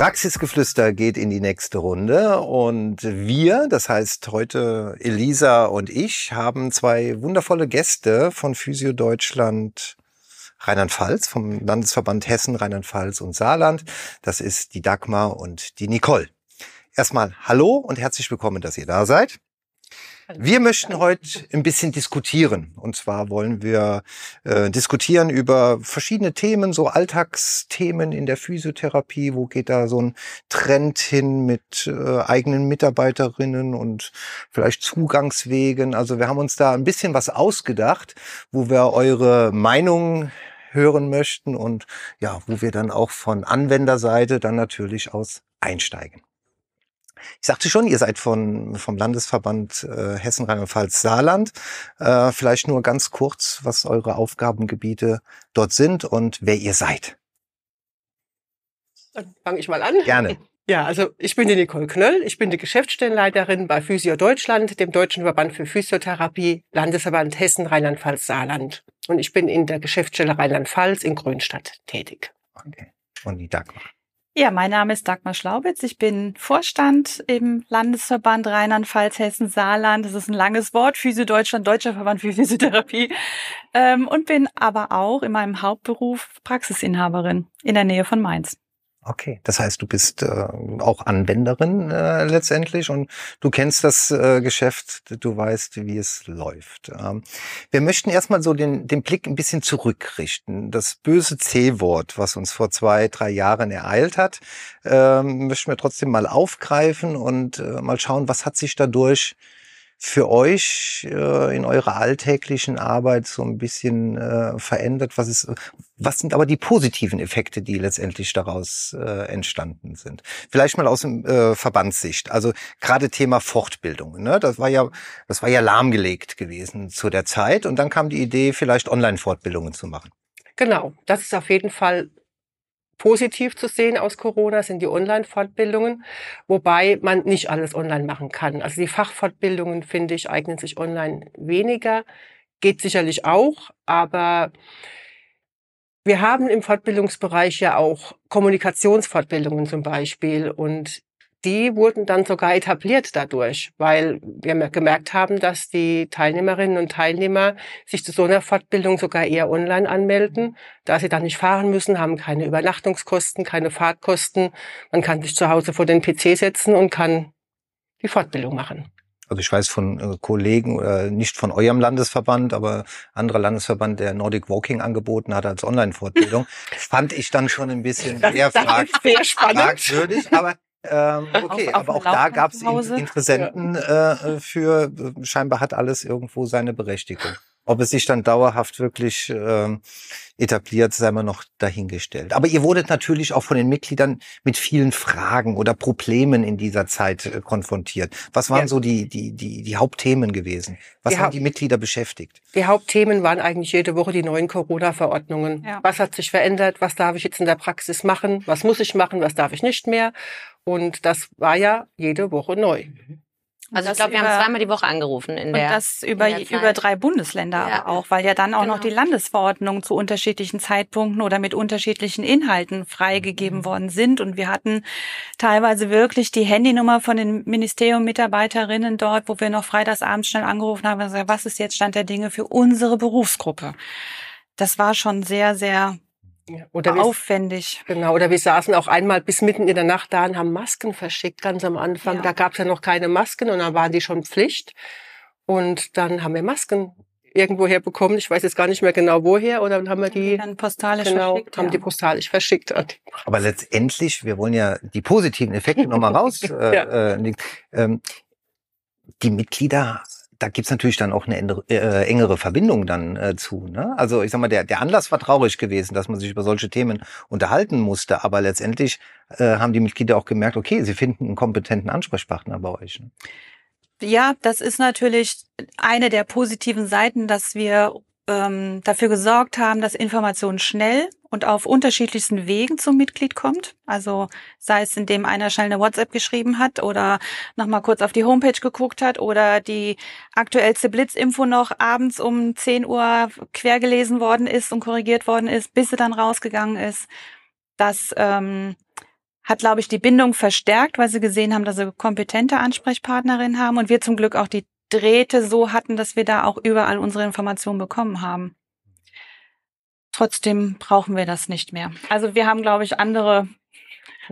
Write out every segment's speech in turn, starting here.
Praxisgeflüster geht in die nächste Runde und wir, das heißt heute Elisa und ich, haben zwei wundervolle Gäste von Physio Deutschland Rheinland-Pfalz, vom Landesverband Hessen, Rheinland-Pfalz und Saarland. Das ist die Dagmar und die Nicole. Erstmal hallo und herzlich willkommen, dass ihr da seid. Wir möchten heute ein bisschen diskutieren. Und zwar wollen wir äh, diskutieren über verschiedene Themen, so Alltagsthemen in der Physiotherapie. Wo geht da so ein Trend hin mit äh, eigenen Mitarbeiterinnen und vielleicht Zugangswegen? Also wir haben uns da ein bisschen was ausgedacht, wo wir eure Meinung hören möchten und ja, wo wir dann auch von Anwenderseite dann natürlich aus einsteigen. Ich sagte schon, ihr seid von, vom Landesverband äh, Hessen, Rheinland-Pfalz, Saarland. Äh, vielleicht nur ganz kurz, was eure Aufgabengebiete dort sind und wer ihr seid. Dann fange ich mal an. Gerne. Ja, also ich bin die Nicole Knöll. Ich bin die Geschäftsstellenleiterin bei Physio Deutschland, dem Deutschen Verband für Physiotherapie, Landesverband Hessen, Rheinland-Pfalz, Saarland. Und ich bin in der Geschäftsstelle Rheinland-Pfalz in Grünstadt tätig. Okay. Und die Dagmar. Ja, mein Name ist Dagmar Schlaubitz. Ich bin Vorstand im Landesverband Rheinland-Pfalz, Hessen, Saarland. Das ist ein langes Wort. Physio Deutschland, Deutscher Verband für Physiotherapie. Ähm, und bin aber auch in meinem Hauptberuf Praxisinhaberin in der Nähe von Mainz. Okay, das heißt, du bist äh, auch Anwenderin äh, letztendlich und du kennst das äh, Geschäft, du weißt, wie es läuft. Ähm, wir möchten erstmal so den, den Blick ein bisschen zurückrichten. Das böse C-Wort, was uns vor zwei, drei Jahren ereilt hat, ähm, möchten wir trotzdem mal aufgreifen und äh, mal schauen, was hat sich dadurch für euch äh, in eurer alltäglichen Arbeit so ein bisschen äh, verändert? Was ist, was sind aber die positiven Effekte, die letztendlich daraus äh, entstanden sind? Vielleicht mal aus dem äh, Verbandssicht. Also gerade Thema Fortbildung. Ne? Das war ja, das war ja lahmgelegt gewesen zu der Zeit. Und dann kam die Idee, vielleicht Online-Fortbildungen zu machen. Genau, das ist auf jeden Fall positiv zu sehen aus Corona sind die Online-Fortbildungen, wobei man nicht alles online machen kann. Also die Fachfortbildungen, finde ich, eignen sich online weniger. Geht sicherlich auch, aber wir haben im Fortbildungsbereich ja auch Kommunikationsfortbildungen zum Beispiel und die wurden dann sogar etabliert dadurch, weil wir gemerkt haben, dass die Teilnehmerinnen und Teilnehmer sich zu so einer Fortbildung sogar eher online anmelden, da sie dann nicht fahren müssen, haben keine Übernachtungskosten, keine Fahrtkosten. Man kann sich zu Hause vor den PC setzen und kann die Fortbildung machen. Also ich weiß von äh, Kollegen, äh, nicht von eurem Landesverband, aber anderer Landesverband, der Nordic Walking angeboten hat als Online-Fortbildung, fand ich dann schon ein bisschen Das- das frag sehr spannend. fragwürdig. Aber ähm, okay, Auf- auf aber auch da gab es. Interessenten äh, für, äh, scheinbar hat alles irgendwo seine Berechtigung. Ob es sich dann dauerhaft wirklich ähm, etabliert, sei mal noch dahingestellt. Aber ihr wurdet natürlich auch von den Mitgliedern mit vielen Fragen oder Problemen in dieser Zeit äh, konfrontiert. Was waren Ja. so die, die, die, die Hauptthemen gewesen? Was Die haben die Mitglieder beschäftigt? Die Hauptthemen waren eigentlich jede Woche die neuen Corona-Verordnungen. Ja. Was hat sich verändert? Was darf ich jetzt in der Praxis machen? Was muss ich machen? Was darf ich nicht mehr? Und das war ja jede Woche neu. Also Das ich glaube, wir haben zweimal die Woche angerufen in Und der. das über, über drei Bundesländer Ja. aber auch, weil ja dann auch noch Genau. die Landesverordnungen zu unterschiedlichen Zeitpunkten oder mit unterschiedlichen Inhalten freigegeben worden sind. Und wir hatten teilweise wirklich die Handynummer von den Ministerium-Mitarbeiterinnen dort, wo wir noch freitagsabends schnell angerufen haben und gesagt, was ist jetzt Stand der Dinge für unsere Berufsgruppe? Das war schon sehr, sehr. Oder wir, aufwendig. genau, oder wir saßen auch einmal bis mitten in der Nacht da und haben Masken verschickt, ganz am Anfang. Ja. Da gab es ja noch keine Masken und dann waren die schon Pflicht. Und dann haben wir Masken irgendwo herbekommen. Ich weiß jetzt gar nicht mehr genau woher. Oder dann haben wir die, Dann postalisch genau, verschickt. haben ja. die postalisch verschickt. Aber letztendlich, wir wollen ja die positiven Effekte nochmal raus. Äh, Ja. äh, ähm, die Mitglieder, da gibt's natürlich dann auch eine engere, äh, engere Verbindung dann äh, zu. Ne? Also ich sag mal, der, der Anlass war traurig gewesen, dass man sich über solche Themen unterhalten musste, aber letztendlich äh, haben die Mitglieder auch gemerkt, okay, sie finden einen kompetenten Ansprechpartner bei euch. Ne? Ja, das ist natürlich eine der positiven Seiten, dass wir ähm, dafür gesorgt haben, dass Information schnell und auf unterschiedlichsten Wegen zum Mitglied kommt. Also sei es, indem einer schnell eine WhatsApp geschrieben hat oder nochmal kurz auf die Homepage geguckt hat oder die aktuellste Blitzinfo noch abends um 10 Uhr quer gelesen worden ist und korrigiert worden ist, bis sie dann rausgegangen ist. Das ähm, hat, glaube ich, die Bindung verstärkt, weil sie gesehen haben, dass sie kompetente Ansprechpartnerin haben und wir zum Glück auch die Drähte so hatten, dass wir da auch überall unsere Informationen bekommen haben. Trotzdem brauchen wir das nicht mehr. Also wir haben, glaube ich, andere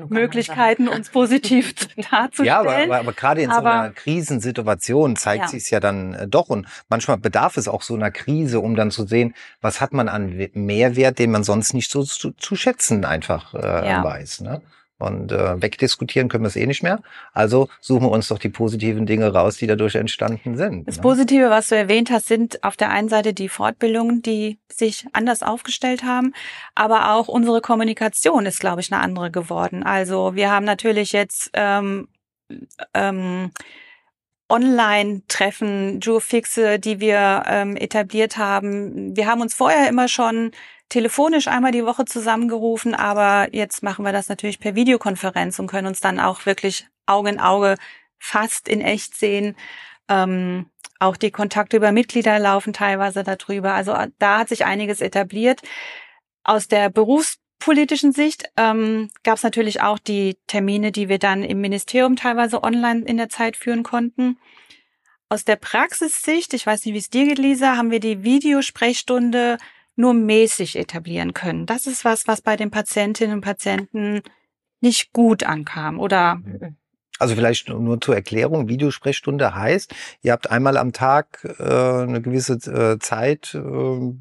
Möglichkeiten, uns positiv darzustellen. Ja, aber, aber, aber gerade in Aber- so einer Krisensituation zeigt Ja. sich es ja dann äh, doch. Und manchmal bedarf es auch so einer Krise, um dann zu sehen, was hat man an We- Mehrwert, den man sonst nicht so zu, zu schätzen einfach äh, Ja. weiß. Ne? Und äh, wegdiskutieren können wir es eh nicht mehr. Also suchen wir uns doch die positiven Dinge raus, die dadurch entstanden sind. Das ne? Positive, was du erwähnt hast, sind auf der einen Seite die Fortbildungen, die sich anders aufgestellt haben, aber auch unsere Kommunikation ist, glaube ich, eine andere geworden. Also wir haben natürlich jetzt ähm, ähm, Online-Treffen, Duofixe, die wir ähm, etabliert haben. Wir haben uns vorher immer schon telefonisch einmal die Woche zusammengerufen, aber jetzt machen wir das natürlich per Videokonferenz und können uns dann auch wirklich Auge in Auge fast in echt sehen. Ähm, auch die Kontakte über Mitglieder laufen teilweise darüber. Also äh, da hat sich einiges etabliert. Aus der berufspolitischen Sicht ähm, gab es natürlich auch die Termine, die wir dann im Ministerium teilweise online in der Zeit führen konnten. Aus der Praxissicht, ich weiß nicht, wie es dir geht, Lisa, haben wir die Videosprechstunde nur mäßig etablieren können. Das ist was, was bei den Patientinnen und Patienten nicht gut ankam oder Also vielleicht nur zur Erklärung, Videosprechstunde heißt, ihr habt einmal am Tag äh, eine gewisse äh, Zeit äh,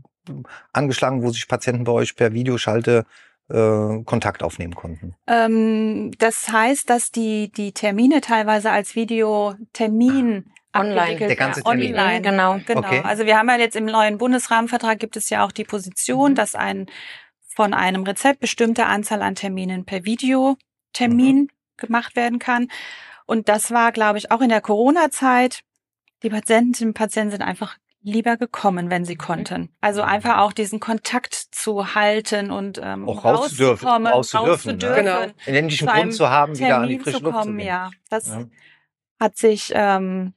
angeschlagen, wo sich Patienten bei euch per Videoschalte äh, Kontakt aufnehmen konnten. Ähm, das heißt, dass die, die Termine teilweise als Videotermin Online. abgewickelt Der ganze werden. Termin. Online. Genau. Genau. Okay. Also wir haben ja jetzt im neuen Bundesrahmenvertrag gibt es ja auch die Position, Mhm. dass ein von einem Rezept bestimmte Anzahl an Terminen per Videotermin Mhm. gemacht werden kann. Und das war, glaube ich, auch in der Corona-Zeit. Die Patientinnen und Patienten sind einfach lieber gekommen, wenn sie Mhm. konnten. Also einfach auch diesen Kontakt zu halten und ähm, Auch rauszukommen, raus zu dürfen, ne? rauszudürfen, Genau. Einen endlichen zu Grund zu haben, wieder an die Termin frische zu Luft zu kommen. gehen. Ja, das Ja. hat sich ähm,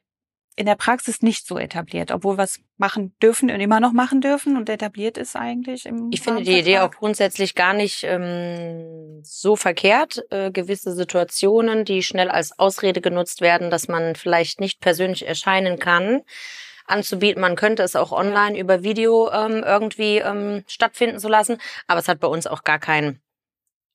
in der Praxis nicht so etabliert, obwohl wir es machen dürfen und immer noch machen dürfen und etabliert ist eigentlich im Ich finde die Idee auch grundsätzlich gar nicht ähm, so verkehrt. Äh, gewisse Situationen, die schnell als Ausrede genutzt werden, dass man vielleicht nicht persönlich erscheinen kann, anzubieten. Man könnte es auch online über Video ähm, irgendwie ähm, stattfinden zu lassen, aber es hat bei uns auch gar keinen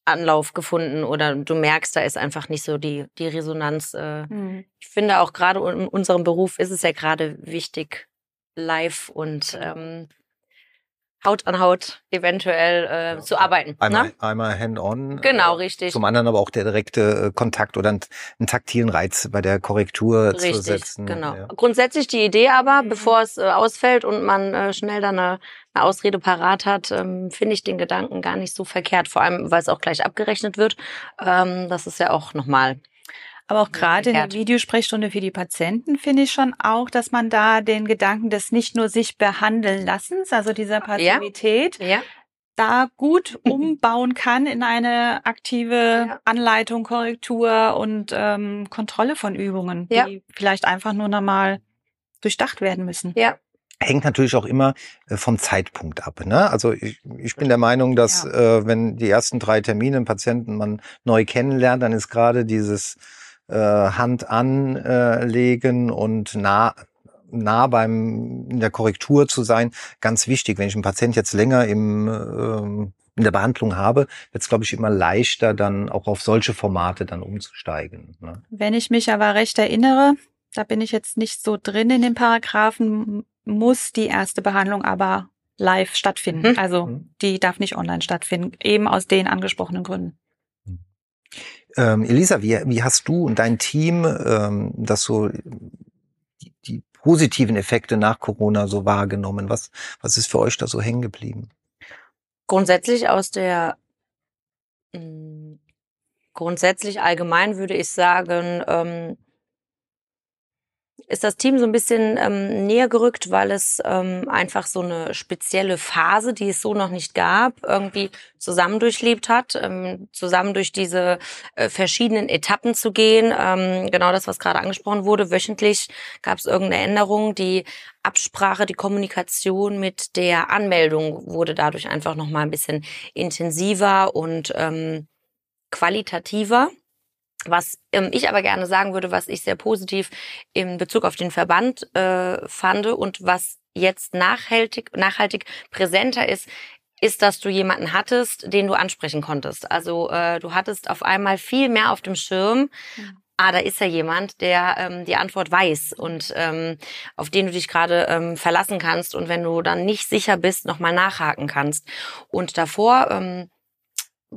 Anlauf gefunden oder du merkst, da ist einfach nicht so die, die Resonanz. Äh. Hm. Ich finde auch gerade in unserem Beruf ist es ja gerade wichtig, live und ähm, Haut an Haut eventuell äh, zu arbeiten. Einmal, Ne? einmal hand-on. Genau, äh, richtig. Zum anderen aber auch der direkte äh, Kontakt oder einen, einen taktilen Reiz bei der Korrektur zu Richtig, setzen. genau. Ja. Grundsätzlich die Idee aber, Mhm. bevor es äh, ausfällt und man äh, schnell dann eine, eine Ausrede parat hat, ähm, finde ich den Gedanken gar nicht so verkehrt. Vor allem, weil es auch gleich abgerechnet wird. Ähm, das ist ja auch nochmal. Aber auch gerade in der. Videosprechstunde für die Patienten finde ich schon auch, dass man da den Gedanken des nicht nur sich behandeln Lassens, also dieser Passivität, Ja. da gut umbauen kann in eine aktive Ja. Anleitung, Korrektur und ähm, Kontrolle von Übungen, Ja. die vielleicht einfach nur nochmal durchdacht werden müssen. Ja. Hängt natürlich auch immer äh, vom Zeitpunkt ab. Ne? Also ich, ich bin der Meinung, dass äh, wenn die ersten drei Termine einen Patienten man neu kennenlernt, dann ist gerade dieses äh, Hand anlegen und nah nah beim in der Korrektur zu sein ganz wichtig. Wenn ich einen Patient jetzt länger im ähm, in der Behandlung habe, wird es, glaube ich, immer leichter, dann auch auf solche Formate dann umzusteigen. Ne? Wenn ich mich aber recht erinnere, da bin ich jetzt nicht so drin in den Paragraphen, muss die erste Behandlung aber live stattfinden. Mhm. Also Mhm. die darf nicht online stattfinden, eben aus den angesprochenen Gründen. Ähm, Elisa, wie, wie hast du und dein Team ähm, das so die, die positiven Effekte nach Corona so wahrgenommen? Was, was ist für euch da so hängen geblieben? Grundsätzlich aus der mh, grundsätzlich allgemein würde ich sagen, ähm, ist das Team so ein bisschen ähm, näher gerückt, weil es ähm, einfach so eine spezielle Phase, die es so noch nicht gab, irgendwie zusammen durchlebt hat, ähm, zusammen durch diese äh, verschiedenen Etappen zu gehen. Ähm, genau das, was gerade angesprochen wurde. Wöchentlich gab es irgendeine Änderung. Die Absprache, die Kommunikation mit der Anmeldung wurde dadurch einfach noch mal ein bisschen intensiver und ähm, qualitativer. Was ähm, ich aber gerne sagen würde, was ich sehr positiv in Bezug auf den Verband äh, fand und was jetzt nachhaltig, nachhaltig präsenter ist, ist, dass du jemanden hattest, den du ansprechen konntest. Also äh, du hattest auf einmal viel mehr auf dem Schirm. Mhm. Ah, da ist ja jemand, der ähm, die Antwort weiß und ähm, auf den du dich gerade ähm, verlassen kannst und wenn du dann nicht sicher bist, nochmal nachhaken kannst. Und davor ähm,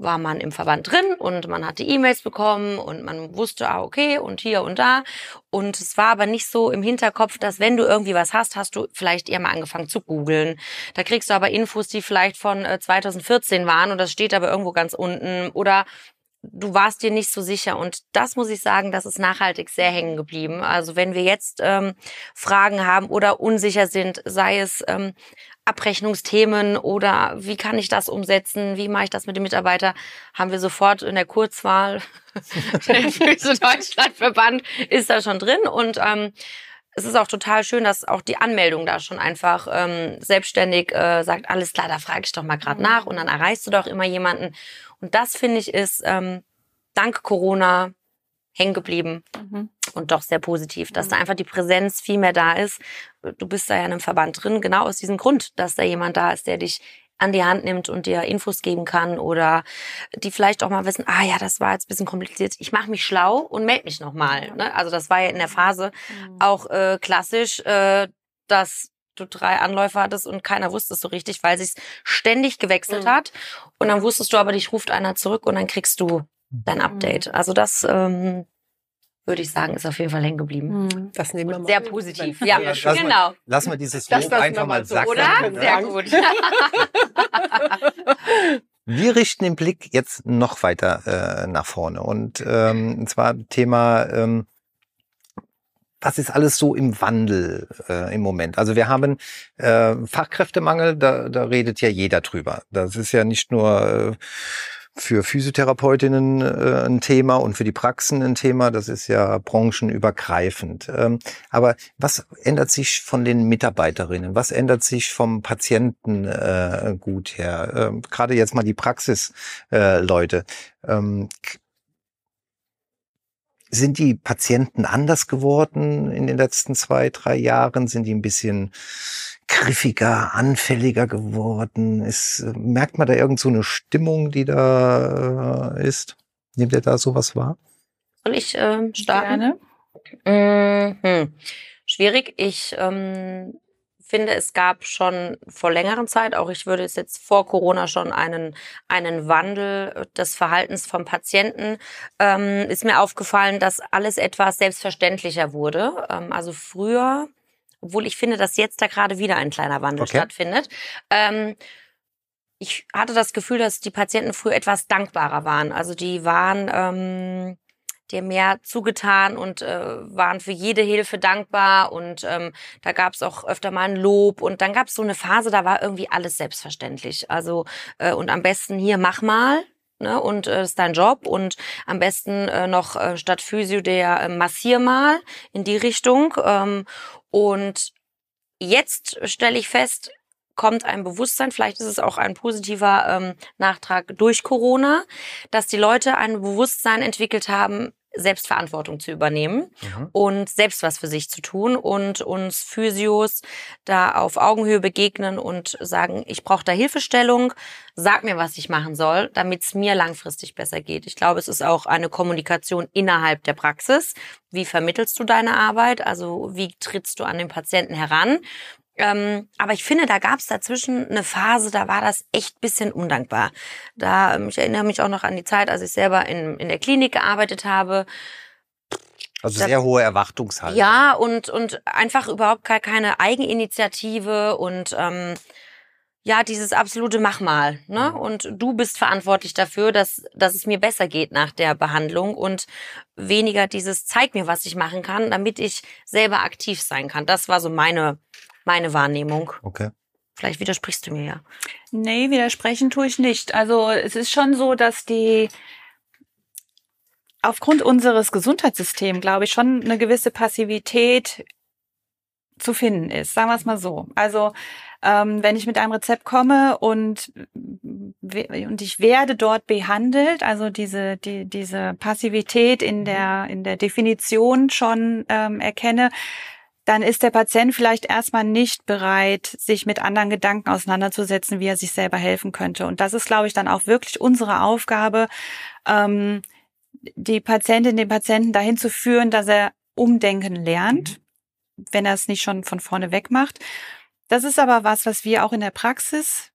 war man im Verband drin und man hatte E-Mails bekommen und man wusste, ah, okay, und hier und da. Und es war aber nicht so im Hinterkopf, dass wenn du irgendwie was hast, hast du vielleicht eher mal angefangen zu googeln. Da kriegst du aber Infos, die vielleicht von 2014 äh, waren und das steht aber irgendwo ganz unten. Oder du warst dir nicht so sicher. Und das muss ich sagen, das ist nachhaltig sehr hängen geblieben. Also wenn wir jetzt ähm, Fragen haben oder unsicher sind, sei es ähm, Abrechnungsthemen oder wie kann ich das umsetzen, wie mache ich das mit dem Mitarbeiter, haben wir sofort in der Kurzwahl der Füße Deutschlandverband ist da schon drin und ähm, es ist auch total schön, dass auch die Anmeldung da schon einfach ähm, selbstständig äh, sagt, alles klar, da frage ich doch mal gerade nach und dann erreichst du doch immer jemanden. Und das finde ich ist ähm, dank Corona hängen geblieben mhm. und doch sehr positiv, dass mhm. da einfach die Präsenz viel mehr da ist. Du bist da ja in einem Verband drin, genau aus diesem Grund, dass da jemand da ist, der dich an die Hand nimmt und dir Infos geben kann oder die vielleicht auch mal wissen, ah ja, das war jetzt ein bisschen kompliziert, ich mache mich schlau und melde mich nochmal. Ne? Also das war ja in der Phase mhm. auch äh, klassisch, äh, dass du drei Anläufe hattest und keiner wusste es so richtig, weil sich ständig gewechselt mhm. hat. Und dann wusstest du aber, dich ruft einer zurück und dann kriegst du dein Update. Mhm. Also das ähm, würde ich sagen, ist auf jeden Fall hängen geblieben. Mhm. Das nehmen wir mal. Sehr positiv. Ja, lass genau. Mal, lass mal dieses Lob einfach mal sacken. Oder? Sehr gut. Wir richten den Blick jetzt noch weiter äh, nach vorne und ähm, zwar Thema ähm, was ist alles so im Wandel äh, im Moment? Also wir haben äh, Fachkräftemangel, da, da redet ja jeder drüber. Das ist ja nicht nur äh, für Physiotherapeutinnen äh, ein Thema und für die Praxen ein Thema. Das ist ja branchenübergreifend. Ähm, aber was ändert sich von den Mitarbeiterinnen? Was ändert sich vom Patienten äh, her? Ähm, Gerade jetzt mal die Praxisleute. Äh, ähm, sind die Patienten anders geworden in den letzten zwei, drei Jahren? Sind die ein bisschen griffiger, anfälliger geworden? Ist, merkt man da irgend so eine Stimmung, die da äh, ist? Nehmt ihr da sowas wahr? Soll ich ähm, starten? Gerne. Mhm. Schwierig. Ich ähm, finde, es gab schon vor längerer Zeit, auch ich würde es jetzt vor Corona schon einen, einen Wandel des Verhaltens vom Patienten, ähm, ist mir aufgefallen, dass alles etwas selbstverständlicher wurde. Ähm, also früher obwohl ich finde, dass jetzt da gerade wieder ein kleiner Wandel okay. stattfindet. Ähm, ich hatte das Gefühl, dass die Patienten früher etwas dankbarer waren. Also die waren ähm, dir mehr zugetan und äh, waren für jede Hilfe dankbar und ähm, da gab es auch öfter mal ein Lob und dann gab es so eine Phase, da war irgendwie alles selbstverständlich. Also äh, und am besten hier mach mal, ne, und äh, ist dein Job und am besten äh, noch äh, statt Physio der äh, massier mal in die Richtung ähm, und jetzt stelle ich fest, kommt ein Bewusstsein, vielleicht ist es auch ein positiver ähm, Nachtrag durch Corona, dass die Leute ein Bewusstsein entwickelt haben, Selbstverantwortung zu übernehmen mhm. und selbst was für sich zu tun und uns Physios da auf Augenhöhe begegnen und sagen, ich brauche da Hilfestellung, sag mir, was ich machen soll, damit es mir langfristig besser geht. Ich glaube, es ist auch eine Kommunikation innerhalb der Praxis. Wie vermittelst du deine Arbeit? Also wie trittst du an den Patienten heran? Ähm, aber ich finde, da gab es dazwischen eine Phase, da war das echt bisschen undankbar. Da, ähm, ich erinnere mich auch noch an die Zeit, als ich selber in, in der Klinik gearbeitet habe. Also sehr hohe Erwartungshaltung. Ja, und, und einfach überhaupt gar keine Eigeninitiative und ähm, ja, dieses absolute Mach mal. Ne? Und du bist verantwortlich dafür, dass, dass es mir besser geht nach der Behandlung und weniger dieses Zeig mir, was ich machen kann, damit ich selber aktiv sein kann. Das war so meine, meine Wahrnehmung. Okay. Vielleicht widersprichst du mir ja. Nee, widersprechen tue ich nicht. Also es ist schon so, dass die aufgrund unseres Gesundheitssystems, glaube ich, schon eine gewisse Passivität zu finden ist. Sagen wir es mal so. Also ähm, wenn ich mit einem Rezept komme und, und ich werde dort behandelt, also diese, die, diese Passivität in der, in der Definition schon ähm, erkenne, dann ist der Patient vielleicht erstmal nicht bereit, sich mit anderen Gedanken auseinanderzusetzen, wie er sich selber helfen könnte. Und das ist, glaube ich, dann auch wirklich unsere Aufgabe, ähm, die Patientin, den Patienten dahin zu führen, dass er umdenken lernt, wenn er es nicht schon von vorne weg macht. Das ist aber was, was wir auch in der Praxis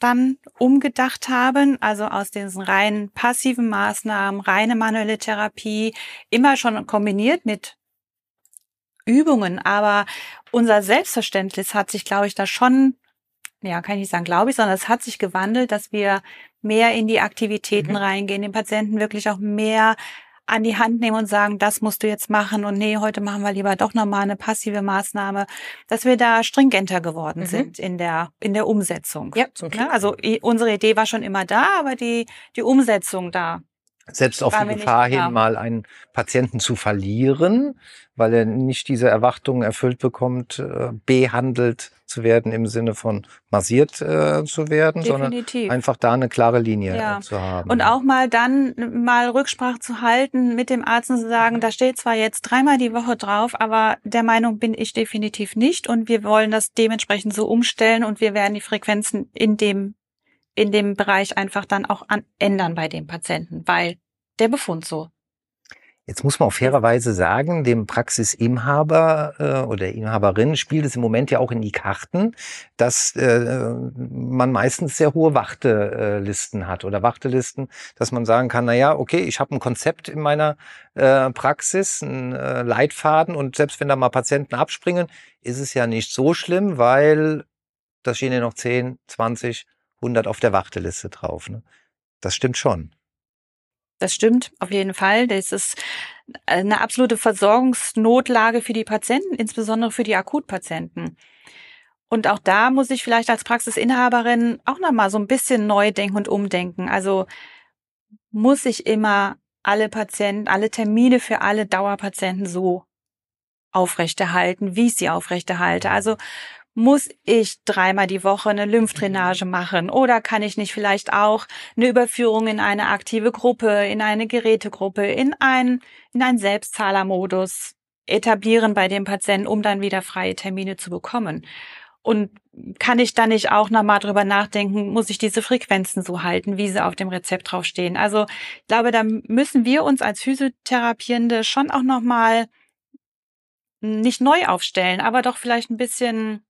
dann umgedacht haben, also aus diesen rein passiven Maßnahmen, reine manuelle Therapie, immer schon kombiniert mit Übungen, aber unser Selbstverständnis hat sich, glaube ich, da schon, ja, kann ich nicht sagen, glaube ich, sondern es hat sich gewandelt, dass wir mehr in die Aktivitäten Mhm. reingehen, den Patienten wirklich auch mehr an die Hand nehmen und sagen, das musst du jetzt machen und nee, heute machen wir lieber doch nochmal eine passive Maßnahme, dass wir da stringenter geworden Mhm. sind in der, in der Umsetzung. Ja, zum Glück. Ja, also unsere Idee war schon immer da, aber die, die Umsetzung da. Selbst auf War die Gefahr hin, mal einen Patienten zu verlieren, weil er nicht diese Erwartungen erfüllt bekommt, äh, behandelt zu werden im Sinne von massiert äh, zu werden, sondern Definitiv. einfach da eine klare Linie Ja. äh, zu haben. Und auch mal dann mal Rücksprache zu halten mit dem Arzt und zu sagen, da steht zwar jetzt dreimal die Woche drauf, aber der Meinung bin ich definitiv nicht und wir wollen das dementsprechend so umstellen und wir werden die Frequenzen in dem, in dem Bereich einfach dann auch an, ändern bei dem Patienten, weil der Befund so. Jetzt muss man auf fairerweise sagen, dem Praxisinhaber äh, oder Inhaberin spielt es im Moment ja auch in die Karten, dass äh, man meistens sehr hohe Wartelisten hat oder Wartelisten, dass man sagen kann, na ja, okay, ich habe ein Konzept in meiner äh, Praxis, einen äh, Leitfaden und selbst wenn da mal Patienten abspringen, ist es ja nicht so schlimm, weil da stehen ja noch 10, 20, 100 auf der Warteliste drauf. Ne? Das stimmt schon. Das stimmt auf jeden Fall. Das ist eine absolute Versorgungsnotlage für die Patienten, insbesondere für die Akutpatienten. Und auch da muss ich vielleicht als Praxisinhaberin auch nochmal so ein bisschen neu denken und umdenken. Also muss ich immer alle Patienten, alle Termine für alle Dauerpatienten so aufrechterhalten, wie ich sie aufrechterhalte. Also muss ich dreimal die Woche eine Lymphdrainage machen oder kann ich nicht vielleicht auch eine Überführung in eine aktive Gruppe, in eine Gerätegruppe, in ein in einen Selbstzahlermodus etablieren bei dem Patienten, um dann wieder freie Termine zu bekommen. Und kann ich dann nicht auch nochmal drüber nachdenken, muss ich diese Frequenzen so halten, wie sie auf dem Rezept draufstehen? Also ich glaube, da müssen wir uns als Physiotherapierende schon auch nochmal nicht neu aufstellen, aber doch vielleicht ein bisschen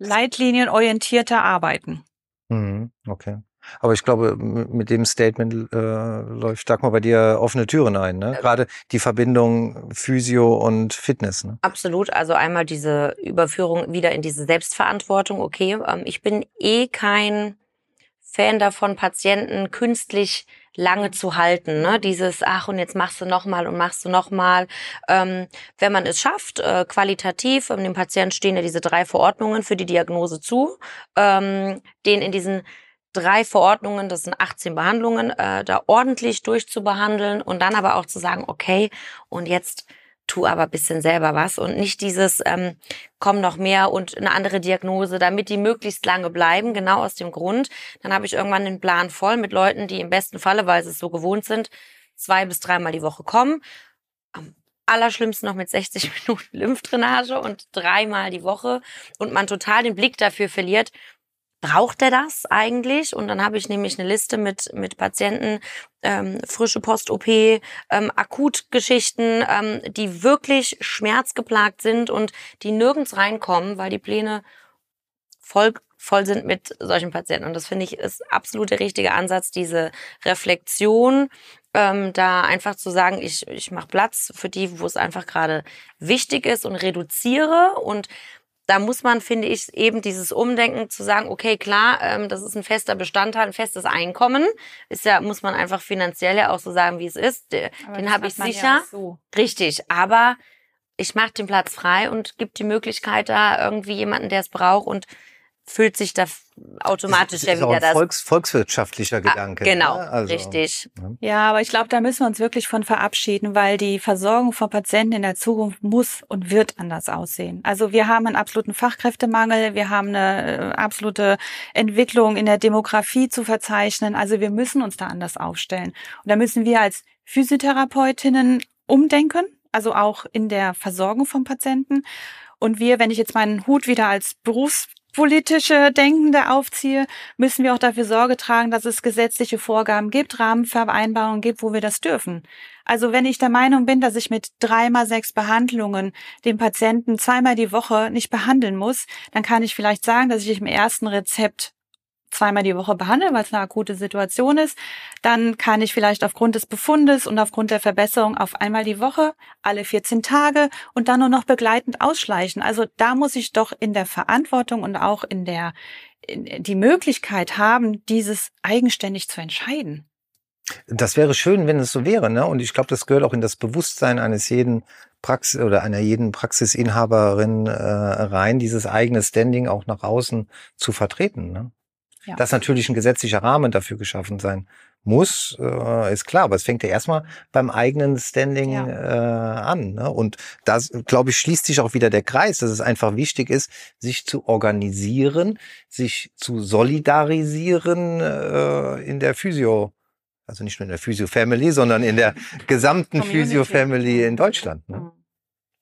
leitlinienorientierter arbeiten. Mhm, okay. Aber ich glaube, mit dem Statement äh, läuft Dagmar bei dir offene Türen ein. Ne? Gerade die Verbindung Physio und Fitness. Ne? Absolut. Also einmal diese Überführung wieder in diese Selbstverantwortung. Okay, ähm, ich bin eh kein Fan davon, Patienten künstlich lange zu halten. Ne? Dieses, ach, und jetzt machst du nochmal und machst du nochmal. Ähm, wenn man es schafft, äh, qualitativ, ähm, dem Patienten stehen ja diese drei Verordnungen für die Diagnose zu, ähm, den in diesen drei Verordnungen, das sind 18 Behandlungen, äh, da ordentlich durchzubehandeln und dann aber auch zu sagen, okay, und jetzt tu aber bisschen selber was und nicht dieses, ähm, komm noch mehr und eine andere Diagnose, damit die möglichst lange bleiben, genau aus dem Grund. Dann habe ich irgendwann den Plan voll mit Leuten, die im besten Falle, weil sie es so gewohnt sind, zwei bis dreimal die Woche kommen. Am allerschlimmsten noch mit 60 Minuten Lymphdrainage und dreimal die Woche und man total den Blick dafür verliert, braucht er das eigentlich? Und dann habe ich nämlich eine Liste mit, mit Patienten, ähm, frische Post-OP, ähm, Akutgeschichten, ähm, die wirklich schmerzgeplagt sind und die nirgends reinkommen, weil die Pläne voll, voll sind mit solchen Patienten. Und das finde ich ist absolut der richtige Ansatz, diese Reflexion ähm, da einfach zu sagen, ich, ich mache Platz für die, wo es einfach gerade wichtig ist und reduziere und da muss man, finde ich, eben dieses Umdenken zu sagen, okay, klar, ähm, das ist ein fester Bestandteil, ein festes Einkommen. Ist ja, muss man einfach finanziell ja auch so sagen, wie es ist. Aber Den habe ich ja sicher. auch so. Richtig, aber ich mache den Platz frei und gebe die Möglichkeit da irgendwie jemanden, der es braucht und füllt sich da automatisch ja ist auch wieder ein das. Volks, volkswirtschaftlicher Gedanke. genau, ne? Also, richtig. Ja, aber ich glaube, da müssen wir uns wirklich von verabschieden, weil die Versorgung von Patienten in der Zukunft muss und wird anders aussehen. Also wir haben einen absoluten Fachkräftemangel, wir haben eine äh, absolute Entwicklung in der Demografie zu verzeichnen. Also wir müssen uns da anders aufstellen. Und da müssen wir als Physiotherapeutinnen umdenken, also auch in der Versorgung von Patienten. Und wir, wenn ich jetzt meinen Hut wieder als berufspolitische Denkende aufziehe, müssen wir auch dafür Sorge tragen, dass es gesetzliche Vorgaben gibt, Rahmenvereinbarungen gibt, wo wir das dürfen. Also wenn ich der Meinung bin, dass ich mit dreimal sechs Behandlungen den Patienten zweimal die Woche nicht behandeln muss, dann kann ich vielleicht sagen, dass ich im ersten Rezept zweimal die Woche behandle, weil es eine akute Situation ist. Dann kann ich vielleicht aufgrund des Befundes und aufgrund der Verbesserung auf einmal die Woche, alle 14 Tage und dann nur noch begleitend ausschleichen. Also da muss ich doch in der Verantwortung und auch in der in, die Möglichkeit haben, dieses eigenständig zu entscheiden. Das wäre schön, wenn es so wäre, ne? Und ich glaube, das gehört auch in das Bewusstsein eines jeden Praxis oder einer jeden Praxisinhaberin äh, rein, dieses eigene Standing auch nach außen zu vertreten. Ne? Ja. Dass natürlich ein gesetzlicher Rahmen dafür geschaffen sein muss, äh, ist klar. Aber es fängt ja erstmal beim eigenen Standing Ja. äh, an. Ne? Und das, glaube ich, schließt sich auch wieder der Kreis, dass es einfach wichtig ist, sich zu organisieren, sich zu solidarisieren äh, in der Physio. Also nicht nur in der Physio Family, sondern in der gesamten Community. Physio Family in Deutschland. Ne?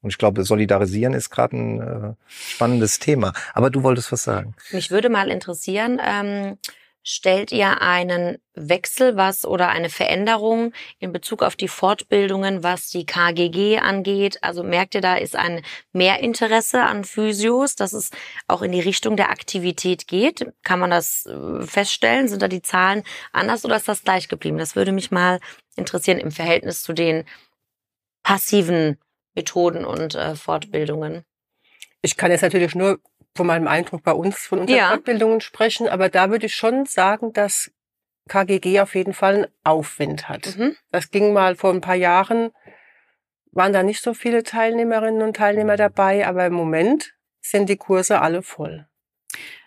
Und ich glaube, Solidarisieren ist gerade ein äh, spannendes Thema. Aber du wolltest was sagen. Mich würde mal interessieren, ähm, stellt ihr einen Wechsel was oder eine Veränderung in Bezug auf die Fortbildungen, was die KGG angeht? Also merkt ihr, da ist ein Mehrinteresse an Physios, dass es auch in die Richtung der Aktivität geht? Kann man das äh, feststellen? Sind da die Zahlen anders oder ist das gleich geblieben? Das würde mich mal interessieren im Verhältnis zu den passiven Methoden und äh, Fortbildungen. Ich kann jetzt natürlich nur von meinem Eindruck bei uns, von unseren Ja. Fortbildungen sprechen, aber da würde ich schon sagen, dass KGG auf jeden Fall einen Aufwind hat. Mhm. Das ging mal vor ein paar Jahren, waren da nicht so viele Teilnehmerinnen und Teilnehmer dabei, aber im Moment sind die Kurse alle voll.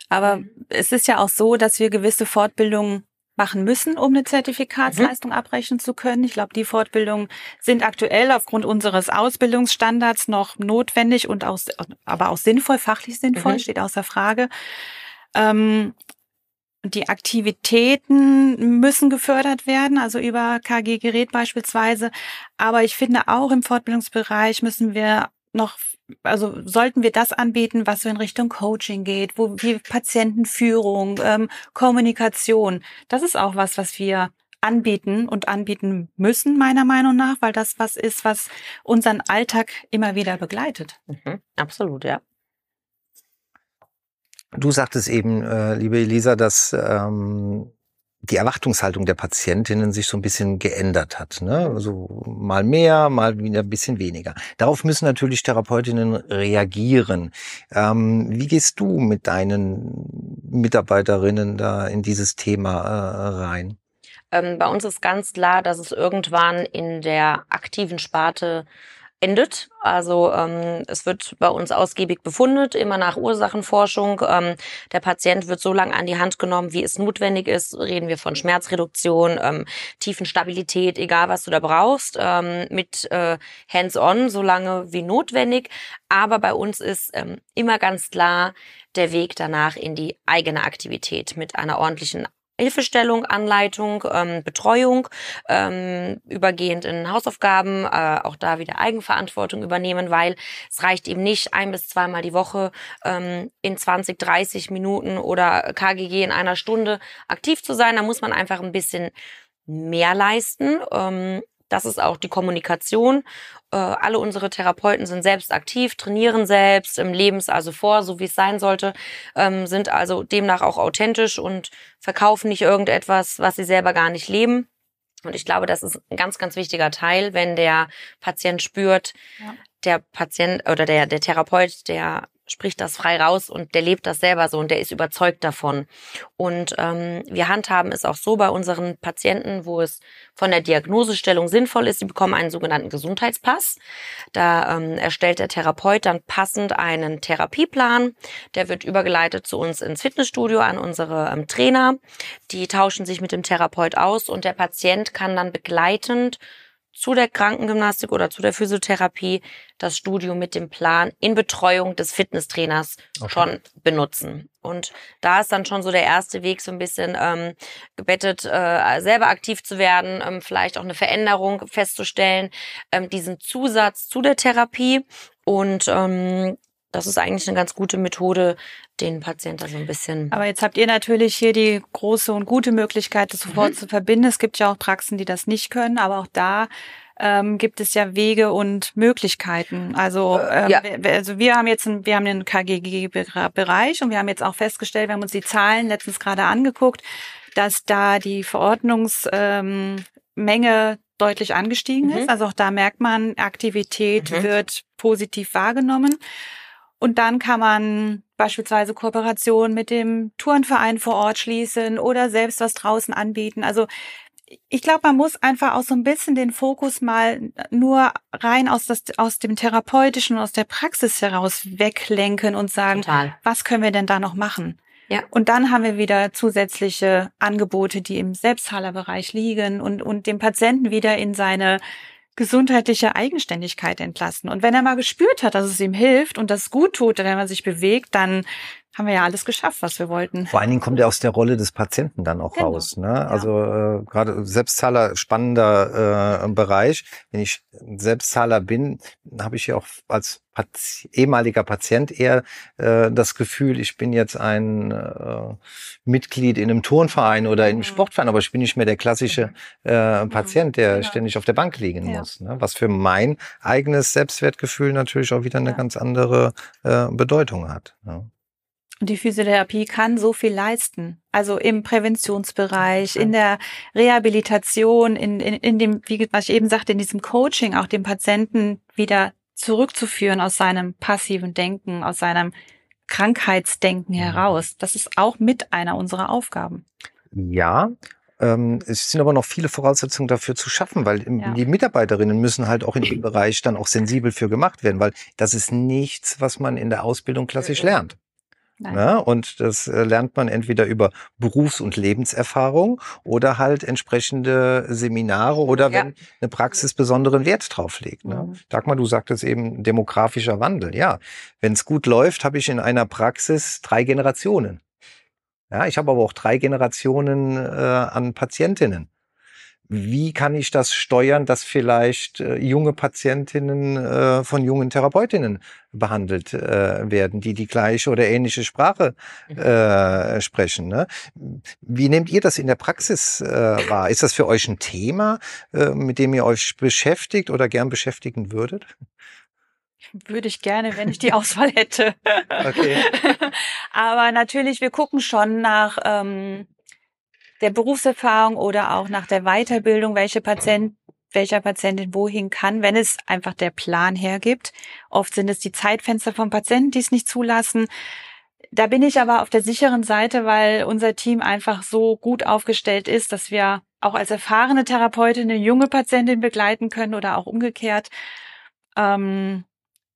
Aber es ist ja auch so, dass wir gewisse Fortbildungen machen müssen, um eine Zertifikatsleistung abrechnen zu können. Ich glaube, die Fortbildungen sind aktuell aufgrund unseres Ausbildungsstandards noch notwendig und auch, aber auch sinnvoll, fachlich sinnvoll, Mhm. steht außer Frage. Ähm, die Aktivitäten müssen gefördert werden, also über KG-Gerät beispielsweise. Aber ich finde auch im Fortbildungsbereich müssen wir noch, also sollten wir das anbieten, was so in Richtung Coaching geht, wo wie Patientenführung, ähm, Kommunikation. Das ist auch was, was wir anbieten und anbieten müssen, meiner Meinung nach, weil das was ist, was unseren Alltag immer wieder begleitet. Mhm. Absolut, ja. Du sagtest eben, äh, liebe Elisa, dass ähm, die Erwartungshaltung der Patientinnen sich so ein bisschen geändert hat. Ne? Also mal mehr, mal wieder ein bisschen weniger. Darauf müssen natürlich Therapeutinnen reagieren. Ähm, wie gehst du mit deinen Mitarbeiterinnen da in dieses Thema äh, rein? Ähm, bei uns ist ganz klar, dass es irgendwann in der aktiven Sparte endet. Also ähm, es wird bei uns ausgiebig befundet, immer nach Ursachenforschung. Ähm, der Patient wird so lange an die Hand genommen, wie es notwendig ist. Reden wir von Schmerzreduktion, ähm, Tiefenstabilität, egal was du da brauchst, ähm, mit äh, Hands-on, so lange wie notwendig. Aber bei uns ist ähm, immer ganz klar der Weg danach in die eigene Aktivität mit einer ordentlichen Hilfestellung, Anleitung, ähm, Betreuung, ähm, übergehend in Hausaufgaben, äh, auch da wieder Eigenverantwortung übernehmen, weil es reicht eben nicht ein bis zweimal die Woche ähm, in 20, 30 Minuten oder KGG in einer Stunde aktiv zu sein. Da muss man einfach ein bisschen mehr leisten. Ähm, das ist auch die Kommunikation. Äh, alle unsere Therapeuten sind selbst aktiv, trainieren selbst, im Lebens also vor, so wie es sein sollte, ähm, sind also demnach auch authentisch und verkaufen nicht irgendetwas, was sie selber gar nicht leben. Und ich glaube, das ist ein ganz, ganz wichtiger Teil, wenn der Patient spürt, Ja. Der Patient oder der, der Therapeut, der spricht das frei raus und der lebt das selber so und der ist überzeugt davon. Und ähm, wir handhaben es auch so bei unseren Patienten, wo es von der Diagnosestellung sinnvoll ist, sie bekommen einen sogenannten Gesundheitspass. Da ähm, erstellt der Therapeut dann passend einen Therapieplan. Der wird übergeleitet zu uns ins Fitnessstudio an unsere ähm, Trainer. Die tauschen sich mit dem Therapeut aus und der Patient kann dann begleitend zu der Krankengymnastik oder zu der Physiotherapie das Studio mit dem Plan in Betreuung des Fitnesstrainers Okay. schon benutzen. Und da ist dann schon so der erste Weg, so ein bisschen ähm, gebettet, äh, selber aktiv zu werden, ähm, vielleicht auch eine Veränderung festzustellen, ähm, diesen Zusatz zu der Therapie. Und ähm, das ist eigentlich eine ganz gute Methode, den Patienten so ein bisschen. Aber jetzt habt ihr natürlich hier die große und gute Möglichkeit, das sofort zu verbinden. Es gibt ja auch Praxen, die das nicht können, aber auch da ähm, gibt es ja Wege und Möglichkeiten. Also, ähm, ja. wir- also wir haben jetzt einen, wir haben einen KGG-Bereich und wir haben jetzt auch festgestellt, wir haben uns die Zahlen letztens gerade angeguckt, dass da die Verordnungsmenge ähm, deutlich angestiegen Mhm. ist. Also auch da merkt man, Aktivität Mhm. wird positiv wahrgenommen. Und dann kann man beispielsweise Kooperation mit dem Turnverein vor Ort schließen oder selbst was draußen anbieten. Also ich glaube, man muss einfach auch so ein bisschen den Fokus mal nur rein aus, das, aus dem therapeutischen, aus der Praxis heraus weglenken und sagen, Total. was können wir denn da noch machen? Ja. Und dann haben wir wieder zusätzliche Angebote, die im Selbstzahlerbereich liegen und, und dem Patienten wieder in seine gesundheitliche Eigenständigkeit entlassen. Und wenn er mal gespürt hat, dass es ihm hilft und das gut tut, wenn man sich bewegt, dann haben wir ja alles geschafft, was wir wollten. Vor allen Dingen kommt er aus der Rolle des Patienten dann auch Genau. raus. Ne? Also äh, gerade Selbstzahler, spannender äh, Bereich. Wenn ich Selbstzahler bin, habe ich ja auch als Pati ehemaliger Patient eher äh, das Gefühl, ich bin jetzt ein äh, Mitglied in einem Turnverein oder in einem Mhm. Sportverein, aber ich bin nicht mehr der klassische äh, Patient, der genau. ständig auf der Bank liegen Ja. muss. Ne? Was für mein eigenes Selbstwertgefühl natürlich auch wieder eine Ja. ganz andere äh, Bedeutung hat. Ne? Und die Physiotherapie kann so viel leisten. Also im Präventionsbereich, in der Rehabilitation, in, in, in dem, wie was ich eben sagte, in diesem Coaching auch den Patienten wieder zurückzuführen aus seinem passiven Denken, aus seinem Krankheitsdenken heraus. Das ist auch mit einer unserer Aufgaben. Ja, ähm, es sind aber noch viele Voraussetzungen dafür zu schaffen, weil ähm, Ja. die Mitarbeiterinnen müssen halt auch in dem Bereich dann auch sensibel für gemacht werden, weil das ist nichts, was man in der Ausbildung klassisch Mhm. lernt. Nein. Ne? Und das äh, lernt man entweder über Berufs- und Lebenserfahrung oder halt entsprechende Seminare oder Ja. wenn eine Praxis besonderen Wert drauf legt. Ne? Mhm. Dagmar, du sagtest eben demografischer Wandel. Ja, wenn es gut läuft, habe ich in einer Praxis drei Generationen. Ja, ich habe aber auch drei Generationen äh, an Patientinnen. Wie kann ich das steuern, dass vielleicht äh, junge Patientinnen äh, von jungen Therapeutinnen behandelt äh, werden, die die gleiche oder ähnliche Sprache äh, sprechen? Ne? Wie nehmt ihr das in der Praxis wahr? Ist das für euch ein Thema, mit dem ihr euch beschäftigt oder gern beschäftigen würdet? Würde ich gerne, wenn ich die Auswahl hätte. Okay. Aber natürlich, wir gucken schon nach ähm, der Berufserfahrung oder auch nach der Weiterbildung, welche Patient, welcher Patientin wohin kann, wenn es einfach der Plan hergibt. Oft sind es die Zeitfenster vom Patienten, die es nicht zulassen. Da bin ich aber auf der sicheren Seite, weil unser Team einfach so gut aufgestellt ist, dass wir auch als erfahrene Therapeutin eine junge Patientin begleiten können oder auch umgekehrt. Ähm,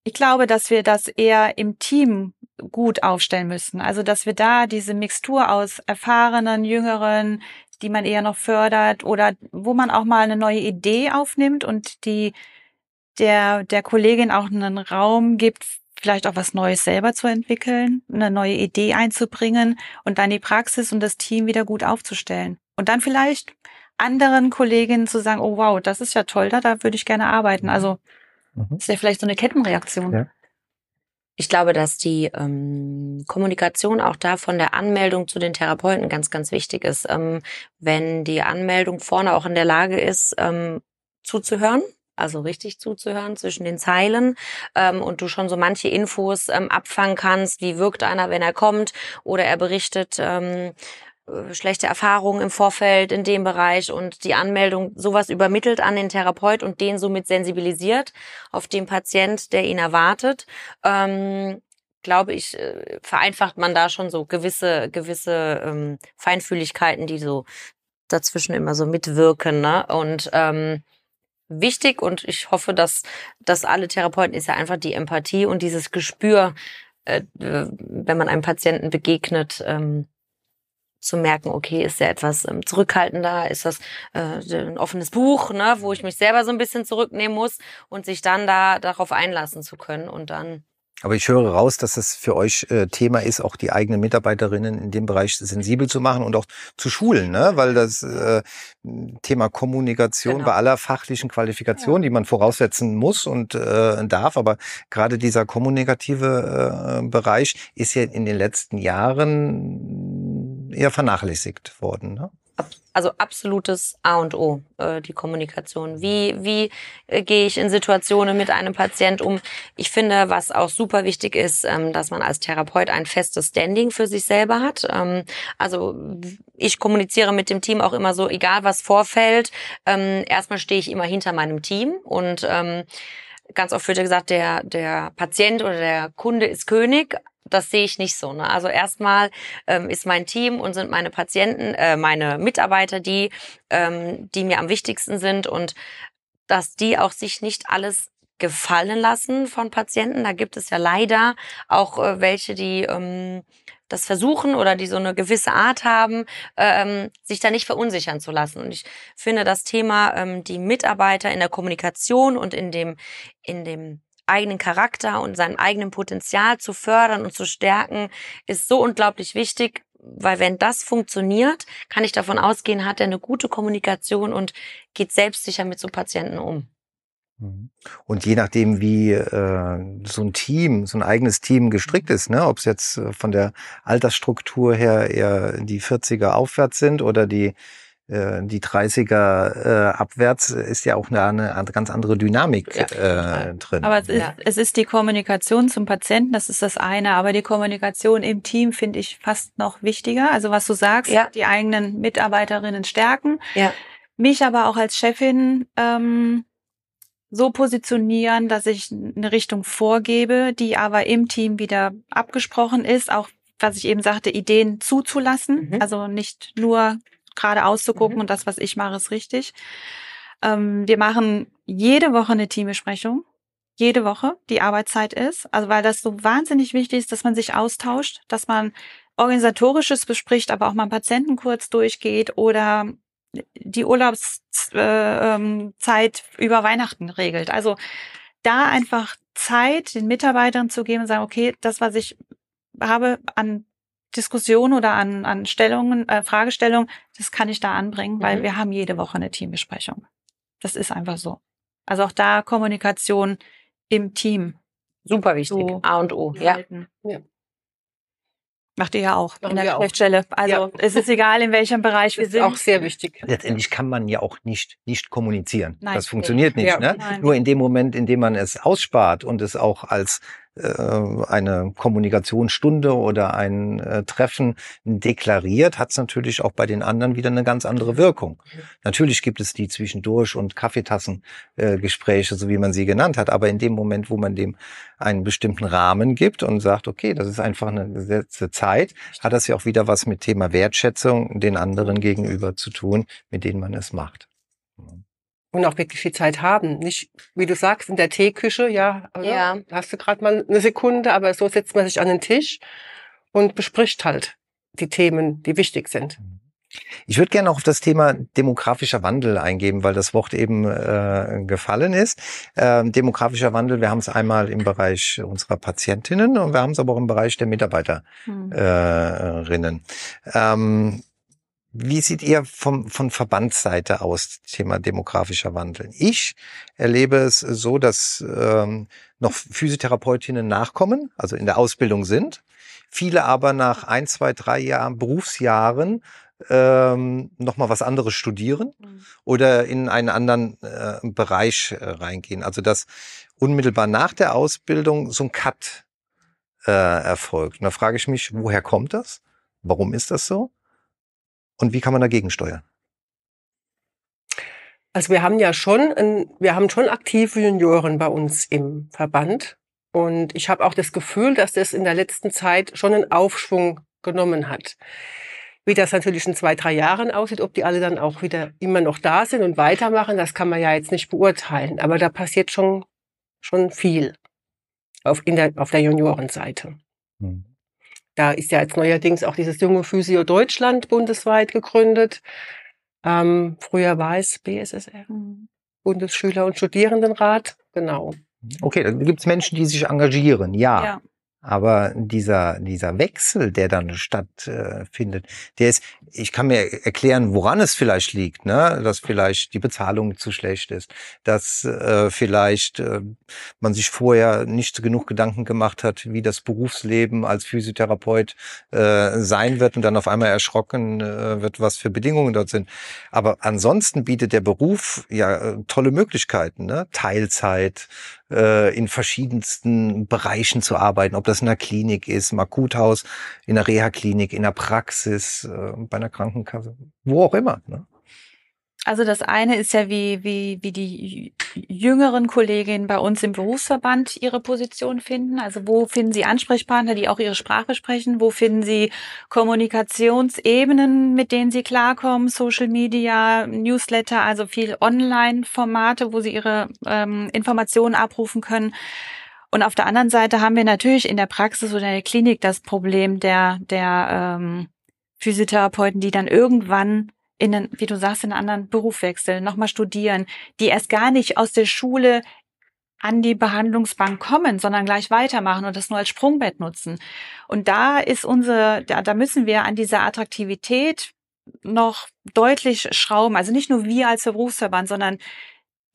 ich glaube, dass wir das eher im Team gut aufstellen müssen. Also, dass wir da diese Mixtur aus erfahrenen, jüngeren, die man eher noch fördert oder wo man auch mal eine neue Idee aufnimmt und die der, der Kollegin auch einen Raum gibt, vielleicht auch was Neues selber zu entwickeln, eine neue Idee einzubringen und dann die Praxis und das Team wieder gut aufzustellen. Und dann vielleicht anderen Kolleginnen zu sagen, oh wow, das ist ja toll, da, da würde ich gerne arbeiten. Also, Mhm. ist ja vielleicht so eine Kettenreaktion. Ja. Ich glaube, dass die ähm, Kommunikation auch da von der Anmeldung zu den Therapeuten ganz, ganz wichtig ist. Ähm, wenn die Anmeldung vorne auch in der Lage ist, ähm, zuzuhören, also richtig zuzuhören zwischen den Zeilen ähm, und du schon so manche Infos ähm, abfangen kannst, wie wirkt einer, wenn er kommt oder er berichtet, ähm, äh, schlechte Erfahrungen im Vorfeld in dem Bereich und die Anmeldung sowas übermittelt an den Therapeut und den somit sensibilisiert auf den Patient, der ihn erwartet. Ähm, glaube ich, äh, vereinfacht man da schon so gewisse, gewisse ähm, Feinfühligkeiten, die so dazwischen immer so mitwirken. Ne? Und ähm, wichtig und ich hoffe, dass, dass alle Therapeuten ist ja einfach die Empathie und dieses Gespür, äh, wenn man einem Patienten begegnet, ähm, zu merken, okay, ist der etwas ähm, zurückhaltender, ist das äh, ein offenes Buch, ne, wo ich mich selber so ein bisschen zurücknehmen muss und sich dann da darauf einlassen zu können und dann aber ich höre raus, dass es für euch äh, Thema ist, auch die eigenen Mitarbeiterinnen in dem Bereich sensibel zu machen und auch zu schulen, ne? weil das äh, Thema Kommunikation genau. bei aller fachlichen Qualifikation, ja. die man voraussetzen muss und äh, darf, aber gerade dieser kommunikative äh, Bereich ist ja in den letzten Jahren eher vernachlässigt worden. Ne? also absolutes A und O, äh, die Kommunikation. Wie, wie äh, gehe ich in Situationen mit einem Patient um? Ich finde, was auch super wichtig ist, ähm, dass man als Therapeut ein festes Standing für sich selber hat. Ähm, also ich kommuniziere mit dem Team auch immer so, egal was vorfällt, ähm, erstmal stehe ich immer hinter meinem Team und ähm, ganz oft wird ja gesagt, der, der Patient oder der Kunde ist König, das sehe ich nicht so. Ne? Also erstmal ähm, ist mein Team und sind meine Patienten, äh, meine Mitarbeiter, die, ähm, die mir am wichtigsten sind und dass die auch sich nicht alles gefallen lassen von Patienten. Da gibt es ja leider auch äh, welche, die ähm, das versuchen oder die so eine gewisse Art haben, ähm, sich da nicht verunsichern zu lassen. Und ich finde das Thema, ähm, die Mitarbeiter in der Kommunikation und in dem, in dem eigenen Charakter und seinem eigenen Potenzial zu fördern und zu stärken, ist so unglaublich wichtig, weil wenn das funktioniert, kann ich davon ausgehen, hat er eine gute Kommunikation und geht selbstsicher mit so Patienten um. Mhm. Und je nachdem, wie äh, so ein Team, so ein eigenes Team gestrickt ist, ne, ob es jetzt äh, von der Altersstruktur her eher die 40er aufwärts sind oder die die 30er äh, abwärts ist ja auch eine, eine ganz andere Dynamik ja. äh, drin. Aber es ist, ja. es ist die Kommunikation zum Patienten, das ist das eine, aber die Kommunikation im Team finde ich fast noch wichtiger. Also was du sagst, ja. die eigenen Mitarbeiterinnen stärken. Ja. Mich aber auch als Chefin ähm, so positionieren, dass ich eine Richtung vorgebe, die aber im Team wieder abgesprochen ist, auch was ich eben sagte, Ideen zuzulassen, mhm. also nicht nur geradeaus zu gucken mhm. und das, was ich mache, ist richtig. Ähm, wir machen jede Woche eine Teambesprechung. Jede Woche, die Arbeitszeit ist. Also weil das so wahnsinnig wichtig ist, dass man sich austauscht, dass man organisatorisches bespricht, aber auch mal Patienten kurz durchgeht oder die Urlaubszeit äh, ähm, über Weihnachten regelt. Also da einfach Zeit den Mitarbeitern zu geben und sagen, okay, das, was ich habe an Diskussion oder an, an Stellungen, äh, Fragestellungen, das kann ich da anbringen, weil mhm. wir haben jede Woche eine Teambesprechung. Das ist einfach so. Also auch da Kommunikation im Team. Super wichtig. So A und O. Ja. ja. Macht ihr ja auch Machen in der Geschäftsstelle. Also ja. es ist egal, in welchem Bereich wir sind. Auch sehr wichtig. Letztendlich kann man ja auch nicht nicht kommunizieren. Nein. Das funktioniert nicht. Ja. Ne? Nur in dem Moment, in dem man es ausspart und es auch als eine Kommunikationsstunde oder ein äh, Treffen deklariert, hat es natürlich auch bei den anderen wieder eine ganz andere Wirkung. Natürlich gibt es die zwischendurch und Kaffeetassengespräche, äh, so wie man sie genannt hat, aber in dem Moment, wo man dem einen bestimmten Rahmen gibt und sagt, okay, das ist einfach eine gesetzte Zeit, hat das ja auch wieder was mit Thema Wertschätzung den anderen gegenüber zu tun, mit denen man es macht und auch wirklich viel Zeit haben. Nicht, wie du sagst, in der Teeküche, ja, oder? ja. hast du gerade mal eine Sekunde, aber so setzt man sich an den Tisch und bespricht halt die Themen, die wichtig sind. Ich würde gerne auch auf das Thema demografischer Wandel eingeben, weil das Wort eben äh, gefallen ist. Ähm, demografischer Wandel, wir haben es einmal im Bereich unserer Patientinnen und wir haben es aber auch im Bereich der Mitarbeiterinnen. Hm. Ähm, wie sieht ihr vom, von Verbandsseite aus, Thema demografischer Wandel? Ich erlebe es so, dass ähm, noch Physiotherapeutinnen nachkommen, also in der Ausbildung sind, viele aber nach ein, zwei, drei Jahren, Berufsjahren ähm, nochmal was anderes studieren mhm. oder in einen anderen äh, Bereich äh, reingehen. Also dass unmittelbar nach der Ausbildung so ein Cut äh, erfolgt. Und da frage ich mich, woher kommt das? Warum ist das so? Und wie kann man dagegen steuern? Also wir haben ja schon, ein, wir haben schon aktive Junioren bei uns im Verband. Und ich habe auch das Gefühl, dass das in der letzten Zeit schon einen Aufschwung genommen hat. Wie das natürlich in zwei, drei Jahren aussieht, ob die alle dann auch wieder immer noch da sind und weitermachen, das kann man ja jetzt nicht beurteilen. Aber da passiert schon, schon viel auf, in der, auf der Juniorenseite. Mhm. Da ist ja jetzt neuerdings auch dieses junge Physio Deutschland bundesweit gegründet. Ähm, früher war es BSSR, mhm. Bundesschüler- und Studierendenrat, genau. Okay, dann gibt es Menschen, die sich engagieren, ja. ja. Aber dieser, dieser Wechsel, der dann stattfindet, der ist, ich kann mir erklären, woran es vielleicht liegt, ne? dass vielleicht die Bezahlung zu schlecht ist, dass äh, vielleicht äh, man sich vorher nicht genug Gedanken gemacht hat, wie das Berufsleben als Physiotherapeut äh, sein wird und dann auf einmal erschrocken äh, wird, was für Bedingungen dort sind. Aber ansonsten bietet der Beruf ja äh, tolle Möglichkeiten, ne? Teilzeit, äh, in verschiedensten Bereichen zu arbeiten, ob das in der Klinik ist, im Akuthaus, in der Reha-Klinik, in der Praxis, äh, bei einer Krankenkasse, wo auch immer. Ne? Also das eine ist ja, wie, wie, wie die jüngeren Kolleginnen bei uns im Berufsverband ihre Position finden. Also wo finden sie Ansprechpartner, die auch ihre Sprache sprechen? Wo finden sie Kommunikationsebenen, mit denen sie klarkommen? Social Media, Newsletter, also viel Online-Formate, wo sie ihre ähm, Informationen abrufen können. Und auf der anderen Seite haben wir natürlich in der Praxis oder in der Klinik das Problem der, der ähm, Physiotherapeuten, die dann irgendwann in einen, wie du sagst, in einen anderen Beruf wechseln, nochmal studieren, die erst gar nicht aus der Schule an die Behandlungsbank kommen, sondern gleich weitermachen und das nur als Sprungbett nutzen. Und da ist unsere, da, da müssen wir an dieser Attraktivität noch deutlich schrauben. Also nicht nur wir als Berufsverband, sondern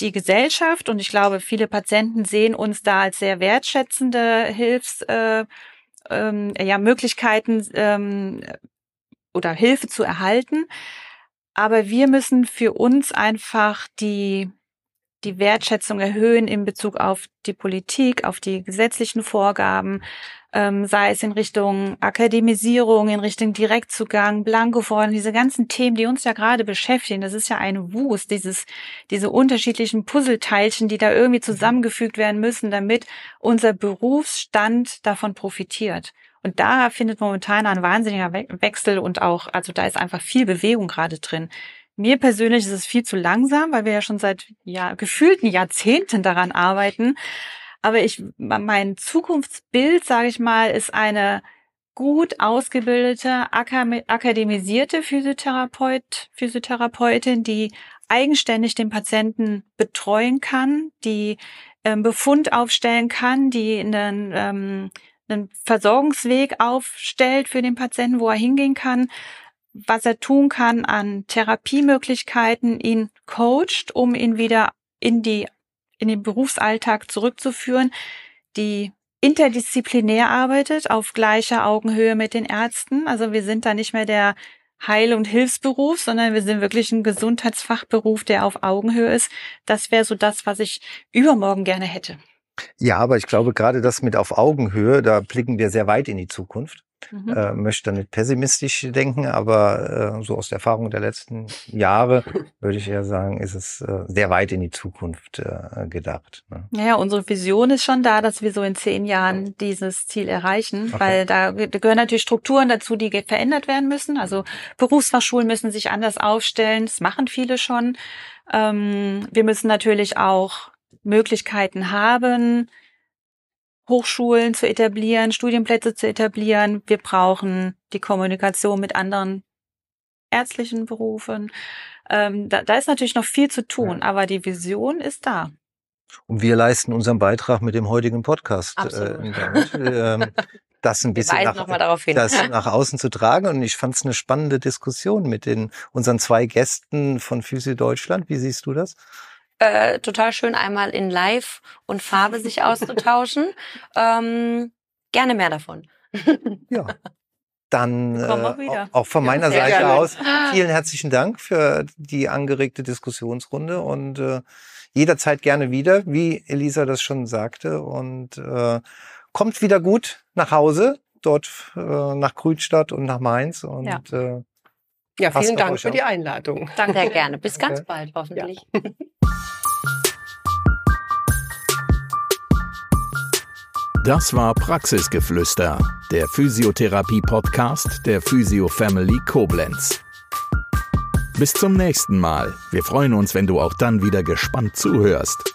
die Gesellschaft und ich glaube, viele Patienten sehen uns da als sehr wertschätzende Hilfs, äh, ähm, ja, Möglichkeiten ähm, oder Hilfe zu erhalten. Aber wir müssen für uns einfach die, die Wertschätzung erhöhen in Bezug auf die Politik, auf die gesetzlichen Vorgaben, ähm, sei es in Richtung Akademisierung, in Richtung Direktzugang, Blankoforderungen, diese ganzen Themen, die uns ja gerade beschäftigen. Das ist ja ein Wust, dieses, diese unterschiedlichen Puzzleteilchen, die da irgendwie zusammengefügt werden müssen, damit unser Berufsstand davon profitiert. Und da findet momentan ein wahnsinniger Wechsel und auch, also da ist einfach viel Bewegung gerade drin. Mir persönlich ist es viel zu langsam, weil wir ja schon seit ja, gefühlten Jahrzehnten daran arbeiten. Aber ich, mein Zukunftsbild, sage ich mal, ist eine gut ausgebildete, akademisierte Physiotherapeut, Physiotherapeutin, die eigenständig den Patienten betreuen kann, die ähm, Befund aufstellen kann, die in den ähm, einen Versorgungsweg aufstellt für den Patienten, wo er hingehen kann, was er tun kann an Therapiemöglichkeiten, ihn coacht, um ihn wieder in die in den Berufsalltag zurückzuführen, die interdisziplinär arbeitet, auf gleicher Augenhöhe mit den Ärzten. Also wir sind da nicht mehr der Heil- und Hilfsberuf, sondern wir sind wirklich ein Gesundheitsfachberuf, der auf Augenhöhe ist. Das wäre so das, was ich übermorgen gerne hätte. Ja, aber ich glaube, gerade das mit auf Augenhöhe, da blicken wir sehr weit in die Zukunft. Mhm. Äh, möchte nicht pessimistisch denken, aber äh, so aus der Erfahrung der letzten Jahre würde ich eher sagen, ist es äh, sehr weit in die Zukunft äh, gedacht. Ne? Ja, unsere Vision ist schon da, dass wir so in zehn Jahren dieses Ziel erreichen, okay. weil da, da gehören natürlich Strukturen dazu, die verändert werden müssen. Also Berufsfachschulen müssen sich anders aufstellen, das machen viele schon. Ähm, wir müssen natürlich auch Möglichkeiten haben, Hochschulen zu etablieren, Studienplätze zu etablieren. Wir brauchen die Kommunikation mit anderen ärztlichen Berufen. Ähm, da, da ist natürlich noch viel zu tun, ja. aber die Vision ist da. Und wir leisten unseren Beitrag mit dem heutigen Podcast. Äh, ähm, das ein bisschen nach, das nach außen zu tragen. Und ich fand es eine spannende Diskussion mit den unseren zwei Gästen von Physio Deutschland. Wie siehst du das? Äh, total schön, einmal in Live und Farbe sich auszutauschen. ähm, gerne mehr davon. ja. Dann äh, auch von meiner ja, Seite gerne. aus vielen herzlichen Dank für die angeregte Diskussionsrunde und äh, jederzeit gerne wieder, wie Elisa das schon sagte. Und äh, kommt wieder gut nach Hause, dort äh, nach Grünstadt und nach Mainz. Und ja. äh, Ja, vielen Dank für die Einladung. Danke sehr gerne. Bis ganz Okay. bald, hoffentlich. Das war Praxisgeflüster, der Physiotherapie-Podcast der Physio Family Koblenz. Bis zum nächsten Mal. Wir freuen uns, wenn du auch dann wieder gespannt zuhörst.